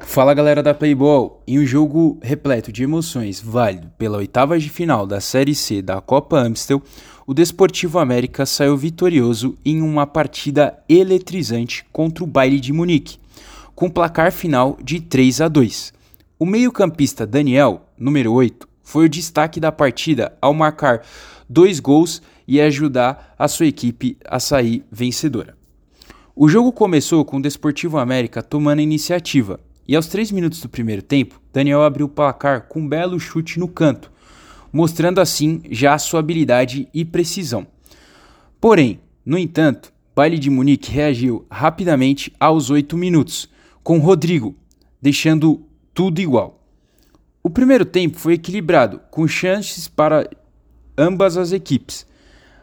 Fala galera da Playball! Em um jogo repleto de emoções, válido pela oitava de final da Série C da Copa Amstel, o Desportivo América saiu vitorioso em uma partida eletrizante contra o Baile de Munique, com placar final de 3 a 2. O meio-campista Daniel, número 8, foi o destaque da partida ao marcar dois gols e ajudar a sua equipe a sair vencedora. O jogo começou com o Desportivo América tomando a iniciativa, e aos 3 minutos do primeiro tempo, Daniel abriu o placar com um belo chute no canto, mostrando assim já sua habilidade e precisão. Porém, no entanto, Baile de Munique reagiu rapidamente aos 8 minutos, com Rodrigo, deixando tudo igual. O primeiro tempo foi equilibrado, com chances para ambas as equipes,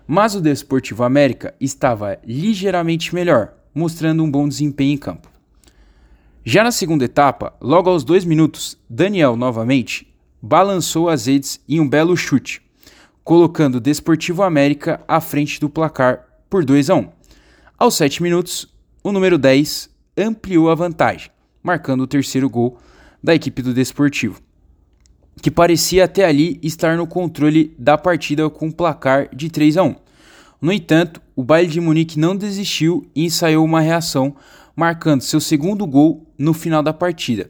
mas o Desportivo América estava ligeiramente melhor, mostrando um bom desempenho em campo. Já na segunda etapa, logo aos dois minutos, Daniel novamente balançou as redes em um belo chute, colocando o Desportivo América à frente do placar por 2 a 1. Aos 7 minutos, o número 10 ampliou a vantagem, marcando o terceiro gol da equipe do Desportivo, que parecia até ali estar no controle da partida com um placar de 3 a 1. No entanto, o Baile de Munique não desistiu e ensaiou uma reação marcando seu segundo gol no final da partida.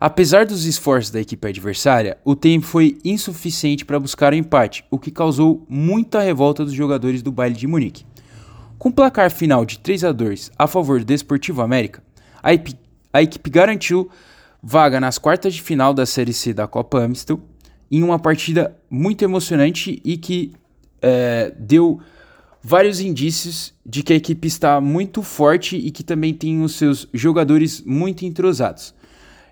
Apesar dos esforços da equipe adversária, o tempo foi insuficiente para buscar o empate, o que causou muita revolta dos jogadores do baile de Munique. Com placar final de 3 a 2 a favor do Desportivo América, a equipe, a equipe garantiu vaga nas quartas de final da Série C da Copa Amstel em uma partida muito emocionante e que é, deu vários indícios de que a equipe está muito forte e que também tem os seus jogadores muito entrosados.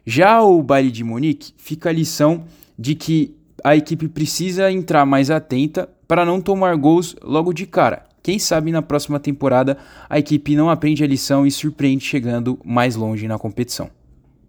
Já o baile de Munique fica a lição de que a equipe precisa entrar mais atenta para não tomar gols logo de cara. Quem sabe na próxima temporada a equipe não aprende a lição e surpreende chegando mais longe na competição.